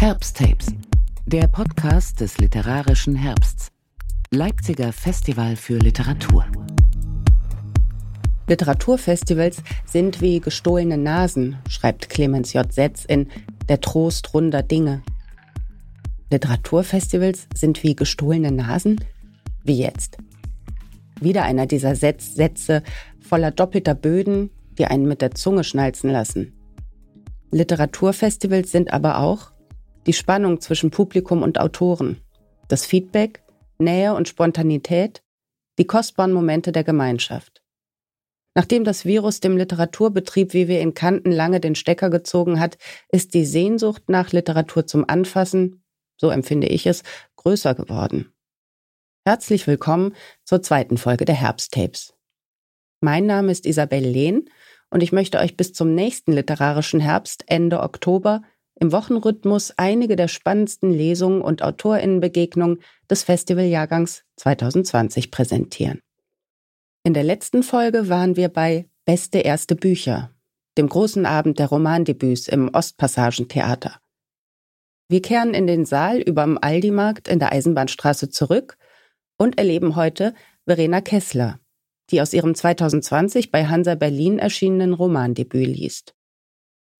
Herbsttapes, der Podcast des literarischen Herbsts. Leipziger Festival für Literatur. Literaturfestivals sind wie gestohlene Nasen, schreibt Clemens J. Setz in Der Trost runder Dinge. Literaturfestivals sind wie gestohlene Nasen? Wie jetzt? Wieder einer dieser Setz Sätze voller doppelter Böden, die einen mit der Zunge schnalzen lassen. Literaturfestivals sind aber auch die Spannung zwischen Publikum und Autoren, das Feedback, Nähe und Spontanität, die kostbaren Momente der Gemeinschaft. Nachdem das Virus dem Literaturbetrieb, wie wir ihn kannten, lange den Stecker gezogen hat, ist die Sehnsucht nach Literatur zum Anfassen, so empfinde ich es, größer geworden. Herzlich willkommen zur zweiten Folge der Herbsttapes. Mein Name ist Isabel Lehn und ich möchte euch bis zum nächsten literarischen Herbst Ende Oktober im Wochenrhythmus einige der spannendsten Lesungen und Autorinnenbegegnungen des Festivaljahrgangs 2020 präsentieren. In der letzten Folge waren wir bei Beste erste Bücher, dem großen Abend der Romandebüts im Ostpassagentheater. Wir kehren in den Saal überm Aldi-Markt in der Eisenbahnstraße zurück und erleben heute Verena Kessler, die aus ihrem 2020 bei Hansa Berlin erschienenen Romandebüt liest.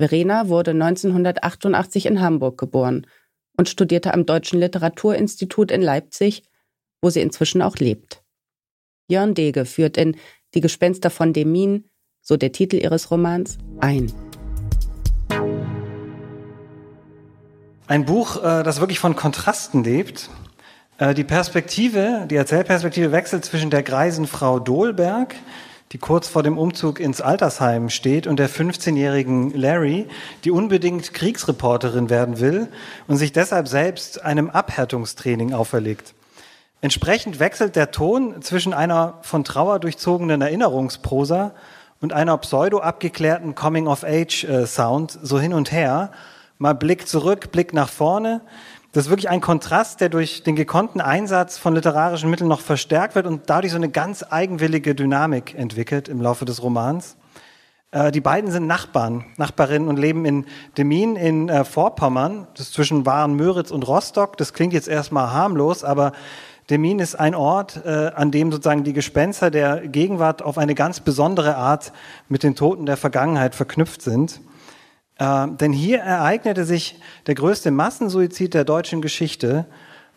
Verena wurde 1988 in Hamburg geboren und studierte am Deutschen Literaturinstitut in Leipzig, wo sie inzwischen auch lebt. Jörn Dege führt in Die Gespenster von Demin, so der Titel ihres Romans, ein. Ein Buch, äh, das wirklich von Kontrasten lebt. Äh, die Perspektive, die Erzählperspektive wechselt zwischen der greisen Frau Dohlberg, die kurz vor dem Umzug ins Altersheim steht, und der 15-jährigen Larry, die unbedingt Kriegsreporterin werden will und sich deshalb selbst einem Abhärtungstraining auferlegt. Entsprechend wechselt der Ton zwischen einer von Trauer durchzogenen Erinnerungsprosa und einer pseudo abgeklärten Coming-of-Age-Sound äh, so hin und her. Mal Blick zurück, Blick nach vorne. Das ist wirklich ein Kontrast, der durch den gekonnten Einsatz von literarischen Mitteln noch verstärkt wird und dadurch so eine ganz eigenwillige Dynamik entwickelt im Laufe des Romans. Äh, die beiden sind Nachbarn, Nachbarinnen und leben in Demin in äh, Vorpommern. Das ist zwischen Waren, Möritz und Rostock. Das klingt jetzt erstmal harmlos, aber Demin ist ein Ort, äh, an dem sozusagen die Gespenster der Gegenwart auf eine ganz besondere Art mit den Toten der Vergangenheit verknüpft sind. Äh, denn hier ereignete sich der größte Massensuizid der deutschen Geschichte.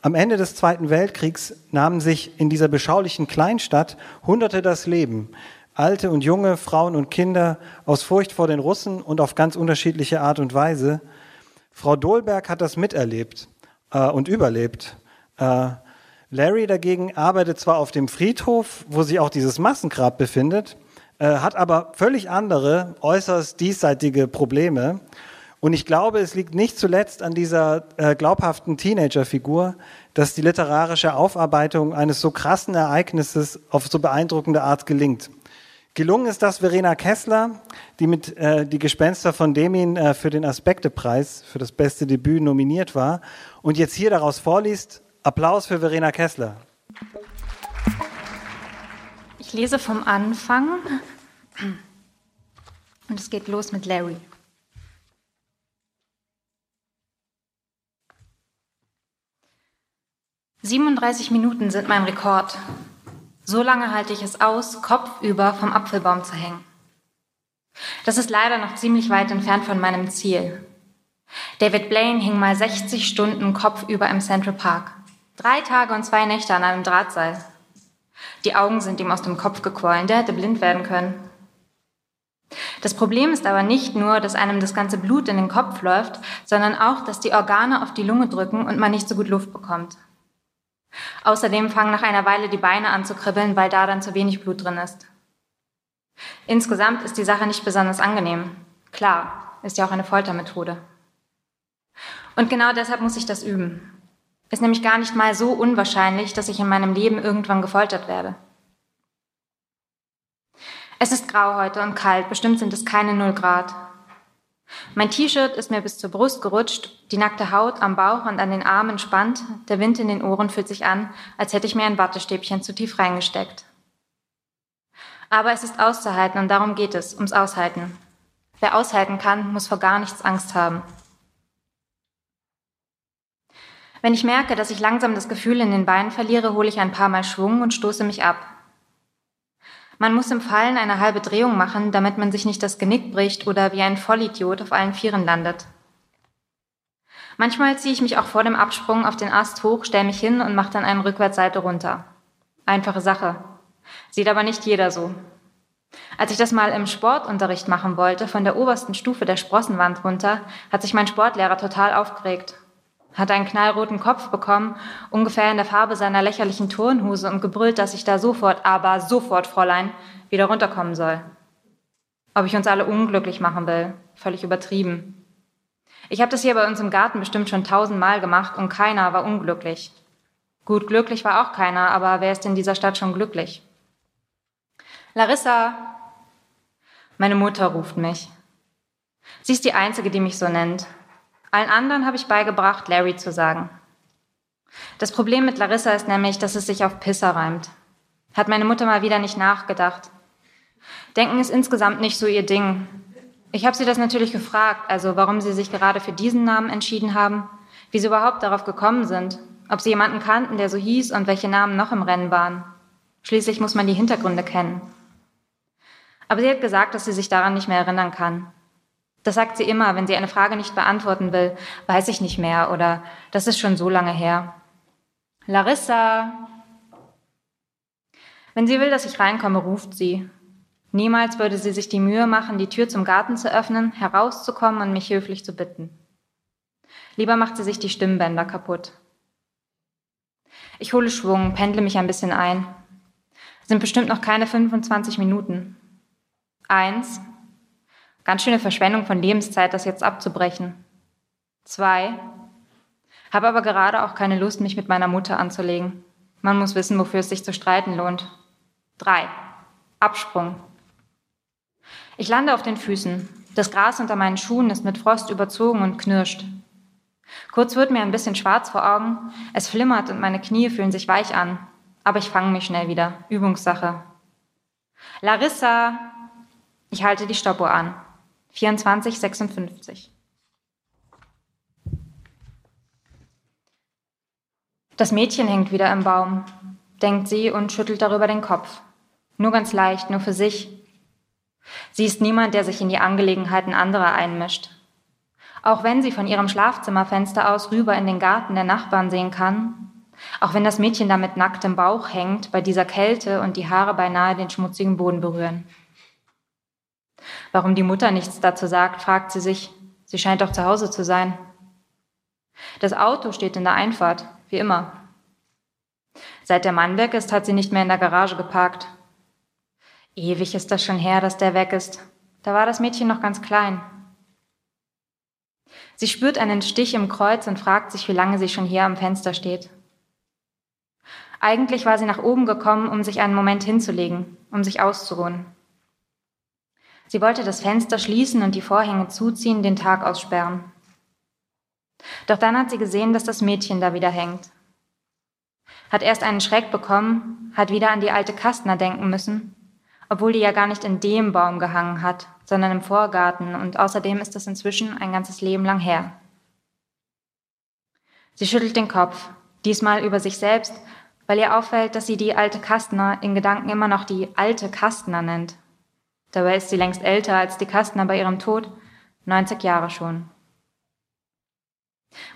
Am Ende des Zweiten Weltkriegs nahmen sich in dieser beschaulichen Kleinstadt Hunderte das Leben. Alte und junge, Frauen und Kinder aus Furcht vor den Russen und auf ganz unterschiedliche Art und Weise. Frau Dohlberg hat das miterlebt äh, und überlebt. Äh, Larry dagegen arbeitet zwar auf dem Friedhof, wo sich auch dieses Massengrab befindet, hat aber völlig andere, äußerst diesseitige Probleme. Und ich glaube, es liegt nicht zuletzt an dieser äh, glaubhaften Teenagerfigur, dass die literarische Aufarbeitung eines so krassen Ereignisses auf so beeindruckende Art gelingt. Gelungen ist das Verena Kessler, die mit äh, Die Gespenster von Demin äh, für den Aspektepreis für das beste Debüt nominiert war und jetzt hier daraus vorliest. Applaus für Verena Kessler. Ich lese vom Anfang und es geht los mit Larry. Siebenunddreißig Minuten sind mein Rekord. So lange halte ich es aus, kopfüber vom Apfelbaum zu hängen. Das ist leider noch ziemlich weit entfernt von meinem Ziel. David Blaine hing mal 60 Stunden kopfüber im Central Park. Drei Tage und zwei Nächte an einem Drahtseil. Die Augen sind ihm aus dem Kopf gequollen, der hätte blind werden können. Das Problem ist aber nicht nur, dass einem das ganze Blut in den Kopf läuft, sondern auch, dass die Organe auf die Lunge drücken und man nicht so gut Luft bekommt. Außerdem fangen nach einer Weile die Beine an zu kribbeln, weil da dann zu wenig Blut drin ist. Insgesamt ist die Sache nicht besonders angenehm. Klar, ist ja auch eine Foltermethode. Und genau deshalb muss ich das üben. Ist nämlich gar nicht mal so unwahrscheinlich, dass ich in meinem Leben irgendwann gefoltert werde. Es ist grau heute und kalt, bestimmt sind es keine null Grad. Mein T-Shirt ist mir bis zur Brust gerutscht, die nackte Haut am Bauch und an den Armen spannt, der Wind in den Ohren fühlt sich an, als hätte ich mir ein Wattestäbchen zu tief reingesteckt. Aber es ist auszuhalten und darum geht es, ums Aushalten. Wer aushalten kann, muss vor gar nichts Angst haben. Wenn ich merke, dass ich langsam das Gefühl in den Beinen verliere, hole ich ein paar Mal Schwung und stoße mich ab. Man muss im Fallen eine halbe Drehung machen, damit man sich nicht das Genick bricht oder wie ein Vollidiot auf allen Vieren landet. Manchmal ziehe ich mich auch vor dem Absprung auf den Ast hoch, stelle mich hin und mache dann einen Rückwärtsseite runter. Einfache Sache. Sieht aber nicht jeder so. Als ich das mal im Sportunterricht machen wollte, von der obersten Stufe der Sprossenwand runter, hat sich mein Sportlehrer total aufgeregt hat einen knallroten Kopf bekommen, ungefähr in der Farbe seiner lächerlichen Turnhose und gebrüllt, dass ich da sofort, aber sofort, Fräulein, wieder runterkommen soll. Ob ich uns alle unglücklich machen will, völlig übertrieben. Ich habe das hier bei uns im Garten bestimmt schon tausendmal gemacht und keiner war unglücklich. Gut, glücklich war auch keiner, aber wer ist in dieser Stadt schon glücklich? Larissa! Meine Mutter ruft mich. Sie ist die Einzige, die mich so nennt. Allen anderen habe ich beigebracht, Larry zu sagen. Das Problem mit Larissa ist nämlich, dass es sich auf Pisser reimt. Hat meine Mutter mal wieder nicht nachgedacht. Denken ist insgesamt nicht so ihr Ding. Ich habe sie das natürlich gefragt, also warum sie sich gerade für diesen Namen entschieden haben, wie sie überhaupt darauf gekommen sind, ob sie jemanden kannten, der so hieß und welche Namen noch im Rennen waren. Schließlich muss man die Hintergründe kennen. Aber sie hat gesagt, dass sie sich daran nicht mehr erinnern kann. Das sagt sie immer, wenn sie eine Frage nicht beantworten will, weiß ich nicht mehr oder das ist schon so lange her. Larissa! Wenn sie will, dass ich reinkomme, ruft sie. Niemals würde sie sich die Mühe machen, die Tür zum Garten zu öffnen, herauszukommen und mich höflich zu bitten. Lieber macht sie sich die Stimmbänder kaputt. Ich hole Schwung, pendle mich ein bisschen ein. Sind bestimmt noch keine 25 Minuten. Eins, Ganz schöne Verschwendung von Lebenszeit, das jetzt abzubrechen. Zwei, habe aber gerade auch keine Lust, mich mit meiner Mutter anzulegen. Man muss wissen, wofür es sich zu streiten lohnt. Drei, Absprung. Ich lande auf den Füßen. Das Gras unter meinen Schuhen ist mit Frost überzogen und knirscht. Kurz wird mir ein bisschen schwarz vor Augen, es flimmert und meine Knie fühlen sich weich an. Aber ich fange mich schnell wieder. Übungssache. Larissa! Ich halte die Stoppuhr an. 2456. Das Mädchen hängt wieder im Baum, denkt sie und schüttelt darüber den Kopf. Nur ganz leicht, nur für sich. Sie ist niemand, der sich in die Angelegenheiten anderer einmischt. Auch wenn sie von ihrem Schlafzimmerfenster aus rüber in den Garten der Nachbarn sehen kann, auch wenn das Mädchen da mit nacktem Bauch hängt bei dieser Kälte und die Haare beinahe den schmutzigen Boden berühren. Warum die Mutter nichts dazu sagt, fragt sie sich. Sie scheint doch zu Hause zu sein. Das Auto steht in der Einfahrt, wie immer. Seit der Mann weg ist, hat sie nicht mehr in der Garage geparkt. Ewig ist das schon her, dass der weg ist. Da war das Mädchen noch ganz klein. Sie spürt einen Stich im Kreuz und fragt sich, wie lange sie schon hier am Fenster steht. Eigentlich war sie nach oben gekommen, um sich einen Moment hinzulegen, um sich auszuruhen. Sie wollte das Fenster schließen und die Vorhänge zuziehen, den Tag aussperren. Doch dann hat sie gesehen, dass das Mädchen da wieder hängt. Hat erst einen Schreck bekommen, hat wieder an die alte Kastner denken müssen, obwohl die ja gar nicht in dem Baum gehangen hat, sondern im Vorgarten und außerdem ist das inzwischen ein ganzes Leben lang her. Sie schüttelt den Kopf, diesmal über sich selbst, weil ihr auffällt, dass sie die alte Kastner in Gedanken immer noch die alte Kastner nennt. Dabei ist sie längst älter als die Kastner bei ihrem Tod, 90 Jahre schon.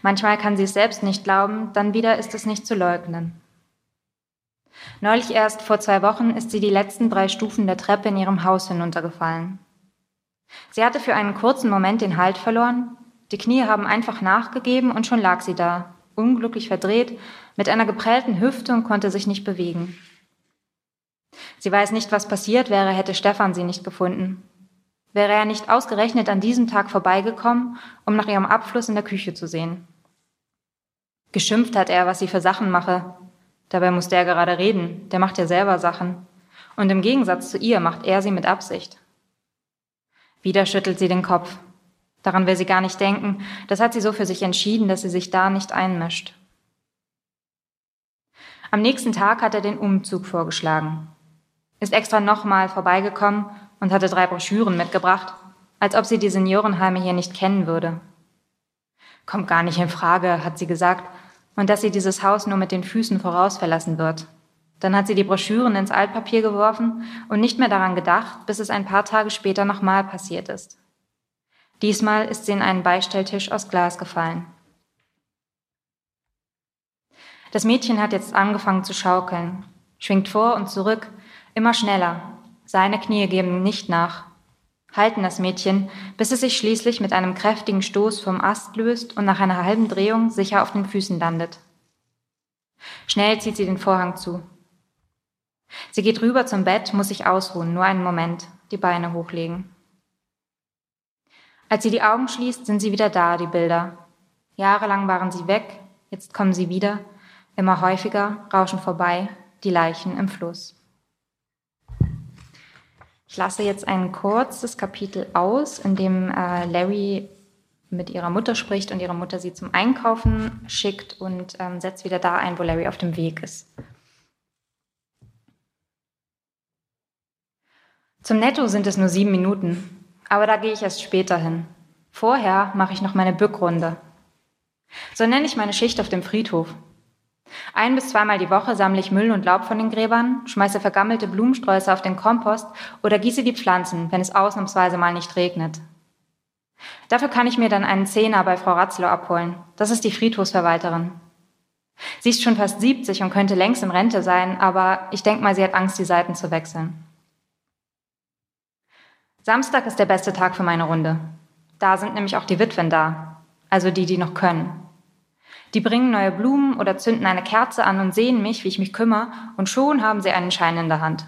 Manchmal kann sie es selbst nicht glauben, dann wieder ist es nicht zu leugnen. Neulich erst vor zwei Wochen ist sie die letzten drei Stufen der Treppe in ihrem Haus hinuntergefallen. Sie hatte für einen kurzen Moment den Halt verloren, die Knie haben einfach nachgegeben und schon lag sie da, unglücklich verdreht, mit einer geprellten Hüfte und konnte sich nicht bewegen. Sie weiß nicht, was passiert wäre, hätte Stefan sie nicht gefunden. Wäre er nicht ausgerechnet an diesem Tag vorbeigekommen, um nach ihrem Abfluss in der Küche zu sehen. Geschimpft hat er, was sie für Sachen mache. Dabei muss der gerade reden, der macht ja selber Sachen. Und im Gegensatz zu ihr macht er sie mit Absicht. Wieder schüttelt sie den Kopf. Daran will sie gar nicht denken, das hat sie so für sich entschieden, dass sie sich da nicht einmischt. Am nächsten Tag hat er den Umzug vorgeschlagen ist extra nochmal vorbeigekommen und hatte drei Broschüren mitgebracht, als ob sie die Seniorenheime hier nicht kennen würde. Kommt gar nicht in Frage, hat sie gesagt, und dass sie dieses Haus nur mit den Füßen voraus verlassen wird. Dann hat sie die Broschüren ins Altpapier geworfen und nicht mehr daran gedacht, bis es ein paar Tage später nochmal passiert ist. Diesmal ist sie in einen Beistelltisch aus Glas gefallen. Das Mädchen hat jetzt angefangen zu schaukeln, schwingt vor und zurück, immer schneller. Seine Knie geben nicht nach, halten das Mädchen, bis es sich schließlich mit einem kräftigen Stoß vom Ast löst und nach einer halben Drehung sicher auf den Füßen landet. Schnell zieht sie den Vorhang zu. Sie geht rüber zum Bett, muss sich ausruhen, nur einen Moment, die Beine hochlegen. Als sie die Augen schließt, sind sie wieder da, die Bilder. Jahrelang waren sie weg, jetzt kommen sie wieder, immer häufiger, rauschen vorbei, die Leichen im Fluss. Ich lasse jetzt ein kurzes Kapitel aus, in dem äh, Larry mit ihrer Mutter spricht und ihre Mutter sie zum Einkaufen schickt und ähm, setzt wieder da ein, wo Larry auf dem Weg ist. Zum Netto sind es nur sieben Minuten, aber da gehe ich erst später hin. Vorher mache ich noch meine Bückrunde. So nenne ich meine Schicht auf dem Friedhof. Ein bis zweimal die Woche sammle ich Müll und Laub von den Gräbern, schmeiße vergammelte Blumensträuße auf den Kompost oder gieße die Pflanzen, wenn es ausnahmsweise mal nicht regnet. Dafür kann ich mir dann einen Zehner bei Frau Ratzlow abholen. Das ist die Friedhofsverwalterin. Sie ist schon fast 70 und könnte längst in Rente sein, aber ich denke mal, sie hat Angst, die Seiten zu wechseln. Samstag ist der beste Tag für meine Runde. Da sind nämlich auch die Witwen da, also die, die noch können. Die bringen neue Blumen oder zünden eine Kerze an und sehen mich, wie ich mich kümmere, und schon haben sie einen Schein in der Hand.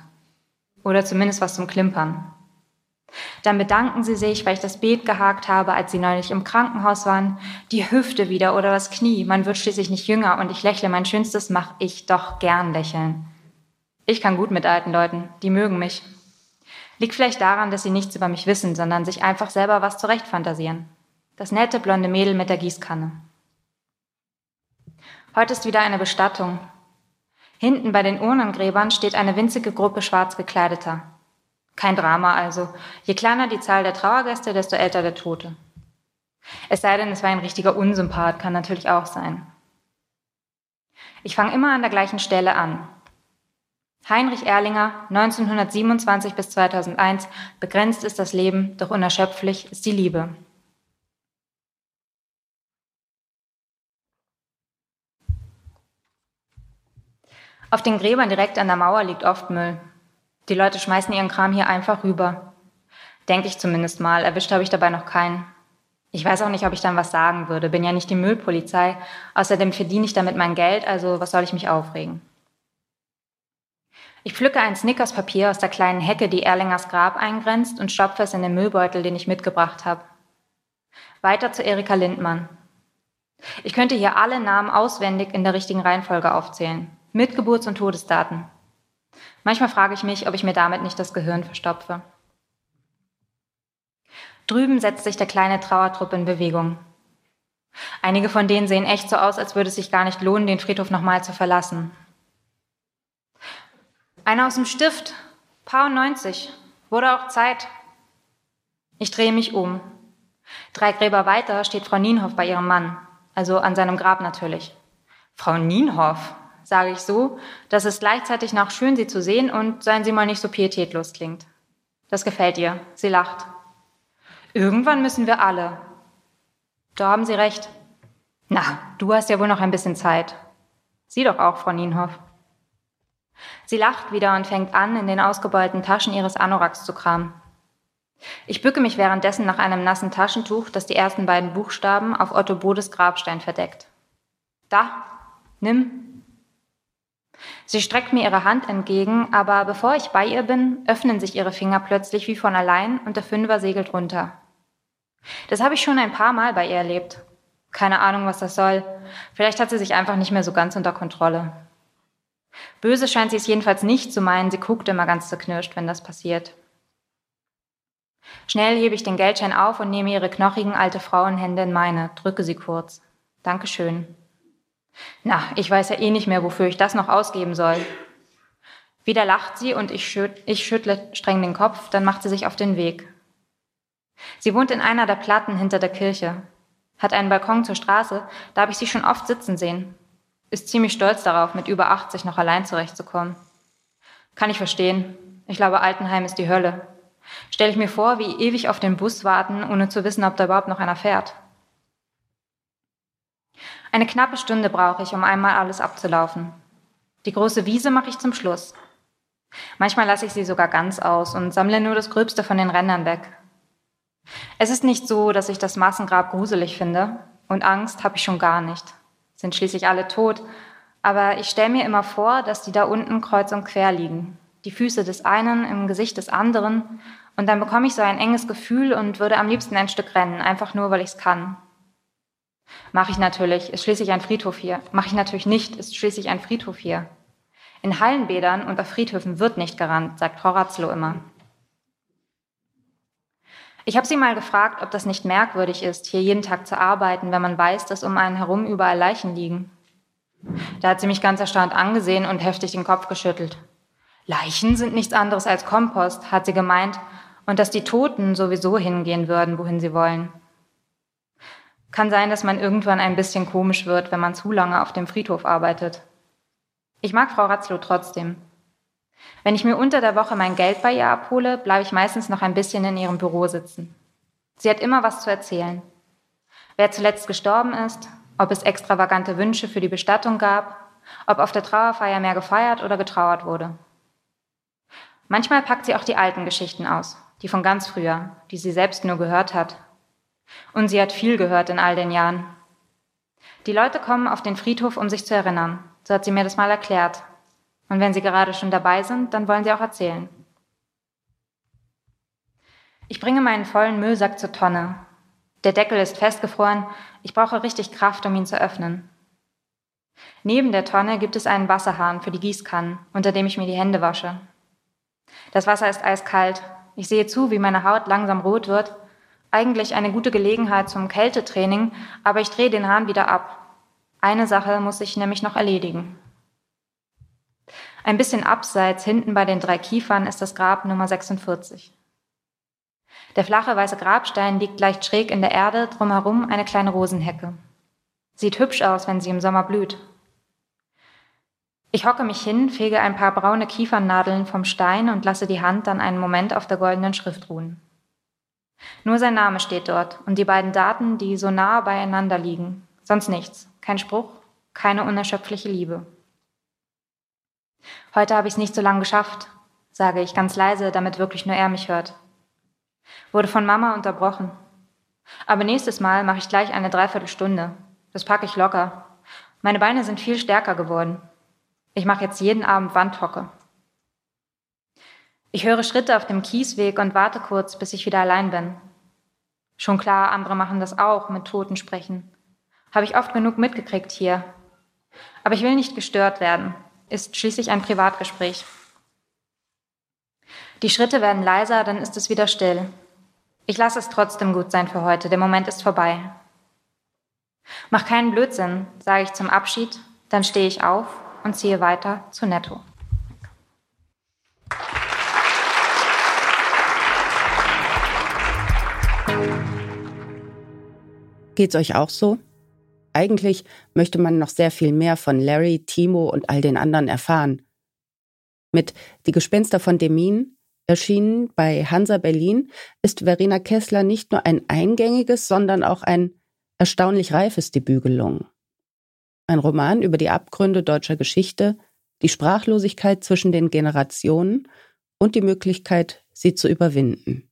Oder zumindest was zum Klimpern. Dann bedanken sie sich, weil ich das Beet gehakt habe, als sie neulich im Krankenhaus waren, die Hüfte wieder oder das Knie. Man wird schließlich nicht jünger und ich lächle. Mein Schönstes mache ich doch gern lächeln. Ich kann gut mit alten Leuten, die mögen mich. Liegt vielleicht daran, dass sie nichts über mich wissen, sondern sich einfach selber was zurechtfantasieren. Das nette blonde Mädel mit der Gießkanne. Heute ist wieder eine Bestattung. Hinten bei den Urnengräbern steht eine winzige Gruppe schwarz gekleideter. Kein Drama also. Je kleiner die Zahl der Trauergäste, desto älter der Tote. Es sei denn, es war ein richtiger Unsympath, kann natürlich auch sein. Ich fange immer an der gleichen Stelle an, Heinrich Erlinger, 1927 bis 2001, begrenzt ist das Leben, doch unerschöpflich ist die Liebe. Auf den Gräbern direkt an der Mauer liegt oft Müll. Die Leute schmeißen ihren Kram hier einfach rüber. Denke ich zumindest mal, erwischt habe ich dabei noch keinen. Ich weiß auch nicht, ob ich dann was sagen würde, bin ja nicht die Müllpolizei. Außerdem verdiene ich damit mein Geld, also was soll ich mich aufregen? Ich pflücke ein Snickerspapier aus der kleinen Hecke, die Erlingers Grab eingrenzt, und stopfe es in den Müllbeutel, den ich mitgebracht habe. Weiter zu Erika Lindmann. Ich könnte hier alle Namen auswendig in der richtigen Reihenfolge aufzählen, mit Geburts- und Todesdaten. Manchmal frage ich mich, ob ich mir damit nicht das Gehirn verstopfe. Drüben setzt sich der kleine Trauertrupp in Bewegung. Einige von denen sehen echt so aus, als würde es sich gar nicht lohnen, den Friedhof nochmal zu verlassen. Einer aus dem Stift, Paar 90, wurde auch Zeit. Ich drehe mich um. Drei Gräber weiter steht Frau Nienhoff bei ihrem Mann, also an seinem Grab natürlich. Frau Nienhoff, sage ich so, dass es gleichzeitig noch schön, sie zu sehen und seien Sie mal nicht so pietätlos klingt. Das gefällt ihr. Sie lacht. Irgendwann müssen wir alle. Da haben Sie recht. Na, du hast ja wohl noch ein bisschen Zeit. Sie doch auch, Frau Nienhoff. Sie lacht wieder und fängt an, in den ausgebeulten Taschen ihres Anoraks zu kramen. Ich bücke mich währenddessen nach einem nassen Taschentuch, das die ersten beiden Buchstaben auf Otto Bodes Grabstein verdeckt. Da, nimm. Sie streckt mir ihre Hand entgegen, aber bevor ich bei ihr bin, öffnen sich ihre Finger plötzlich wie von allein und der Fünfer segelt runter. Das habe ich schon ein paar Mal bei ihr erlebt. Keine Ahnung, was das soll. Vielleicht hat sie sich einfach nicht mehr so ganz unter Kontrolle. Böse scheint sie es jedenfalls nicht zu meinen, sie guckt immer ganz zerknirscht, wenn das passiert. Schnell hebe ich den Geldschein auf und nehme ihre knochigen alte Frauenhände in meine, drücke sie kurz. Dankeschön. Na, ich weiß ja eh nicht mehr, wofür ich das noch ausgeben soll. Wieder lacht sie und ich, schüt ich schüttle streng den Kopf, dann macht sie sich auf den Weg. Sie wohnt in einer der Platten hinter der Kirche, hat einen Balkon zur Straße, da habe ich sie schon oft sitzen sehen. Ist ziemlich stolz darauf, mit über 80 noch allein zurechtzukommen. Kann ich verstehen. Ich glaube, Altenheim ist die Hölle. Stelle ich mir vor, wie ewig auf den Bus warten, ohne zu wissen, ob da überhaupt noch einer fährt. Eine knappe Stunde brauche ich, um einmal alles abzulaufen. Die große Wiese mache ich zum Schluss. Manchmal lasse ich sie sogar ganz aus und sammle nur das Gröbste von den Rändern weg. Es ist nicht so, dass ich das Massengrab gruselig finde und Angst habe ich schon gar nicht. Sind schließlich alle tot, aber ich stelle mir immer vor, dass die da unten kreuz und quer liegen, die Füße des einen im Gesicht des anderen und dann bekomme ich so ein enges Gefühl und würde am liebsten ein Stück rennen, einfach nur, weil ich es kann. Mache ich natürlich, ist schließlich ein Friedhof hier. Mache ich natürlich nicht, ist schließlich ein Friedhof hier. In Hallenbädern und auf Friedhöfen wird nicht gerannt, sagt Frau Ratzlow immer. Ich habe sie mal gefragt, ob das nicht merkwürdig ist, hier jeden Tag zu arbeiten, wenn man weiß, dass um einen herum überall Leichen liegen. Da hat sie mich ganz erstaunt angesehen und heftig den Kopf geschüttelt. Leichen sind nichts anderes als Kompost, hat sie gemeint, und dass die Toten sowieso hingehen würden, wohin sie wollen. Kann sein, dass man irgendwann ein bisschen komisch wird, wenn man zu lange auf dem Friedhof arbeitet. Ich mag Frau Ratzlow trotzdem. Wenn ich mir unter der Woche mein Geld bei ihr abhole, bleibe ich meistens noch ein bisschen in ihrem Büro sitzen. Sie hat immer was zu erzählen. Wer zuletzt gestorben ist, ob es extravagante Wünsche für die Bestattung gab, ob auf der Trauerfeier mehr gefeiert oder getrauert wurde. Manchmal packt sie auch die alten Geschichten aus, die von ganz früher, die sie selbst nur gehört hat. Und sie hat viel gehört in all den Jahren. Die Leute kommen auf den Friedhof, um sich zu erinnern. So hat sie mir das mal erklärt. Und wenn sie gerade schon dabei sind, dann wollen sie auch erzählen. Ich bringe meinen vollen Müllsack zur Tonne. Der Deckel ist festgefroren. Ich brauche richtig Kraft, um ihn zu öffnen. Neben der Tonne gibt es einen Wasserhahn für die Gießkannen, unter dem ich mir die Hände wasche. Das Wasser ist eiskalt. Ich sehe zu, wie meine Haut langsam rot wird. Eigentlich eine gute Gelegenheit zum Kältetraining, aber ich drehe den Hahn wieder ab. Eine Sache muss ich nämlich noch erledigen. Ein bisschen abseits, hinten bei den drei Kiefern, ist das Grab Nummer 46. Der flache weiße Grabstein liegt leicht schräg in der Erde, drumherum eine kleine Rosenhecke. Sieht hübsch aus, wenn sie im Sommer blüht. Ich hocke mich hin, fege ein paar braune Kiefernadeln vom Stein und lasse die Hand dann einen Moment auf der goldenen Schrift ruhen. Nur sein Name steht dort und die beiden Daten, die so nah beieinander liegen. Sonst nichts. Kein Spruch, keine unerschöpfliche Liebe. Heute habe ich es nicht so lange geschafft, sage ich ganz leise, damit wirklich nur er mich hört. Wurde von Mama unterbrochen. Aber nächstes Mal mache ich gleich eine Dreiviertelstunde. Das packe ich locker. Meine Beine sind viel stärker geworden. Ich mache jetzt jeden Abend Wandhocke. Ich höre Schritte auf dem Kiesweg und warte kurz, bis ich wieder allein bin. Schon klar, andere machen das auch, mit Toten sprechen. Habe ich oft genug mitgekriegt hier. Aber ich will nicht gestört werden. Ist schließlich ein Privatgespräch. Die Schritte werden leiser, dann ist es wieder still. Ich lasse es trotzdem gut sein für heute. Der Moment ist vorbei. Mach keinen Blödsinn, sage ich zum Abschied. Dann stehe ich auf und ziehe weiter zu Netto. Geht's euch auch so? Eigentlich möchte man noch sehr viel mehr von Larry, Timo und all den anderen erfahren. Mit Die Gespenster von Demin, erschienen bei Hansa Berlin, ist Verena Kessler nicht nur ein eingängiges, sondern auch ein erstaunlich reifes Debüt gelungen. Ein Roman über die Abgründe deutscher Geschichte, die Sprachlosigkeit zwischen den Generationen und die Möglichkeit, sie zu überwinden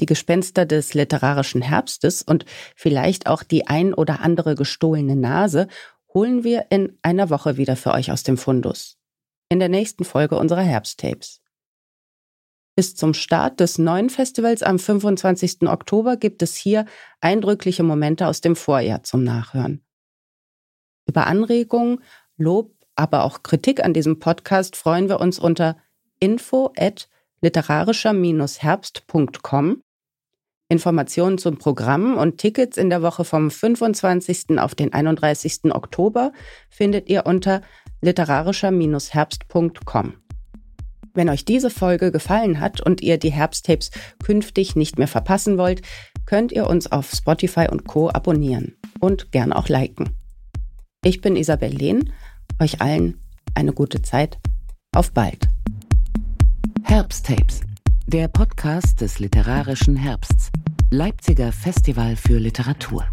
die Gespenster des literarischen Herbstes und vielleicht auch die ein oder andere gestohlene Nase holen wir in einer Woche wieder für euch aus dem Fundus. In der nächsten Folge unserer Herbsttapes. Bis zum Start des neuen Festivals am 25. Oktober gibt es hier eindrückliche Momente aus dem Vorjahr zum Nachhören. Über Anregungen, Lob, aber auch Kritik an diesem Podcast freuen wir uns unter info at literarischer-herbst.com Informationen zum Programm und Tickets in der Woche vom 25. auf den 31. Oktober findet ihr unter literarischer-herbst.com. Wenn euch diese Folge gefallen hat und ihr die Herbsttapes künftig nicht mehr verpassen wollt, könnt ihr uns auf Spotify und Co abonnieren und gern auch liken. Ich bin Isabel Lehn. Euch allen eine gute Zeit. Auf bald. Herbsttapes, der Podcast des literarischen Herbsts. Leipziger Festival für Literatur.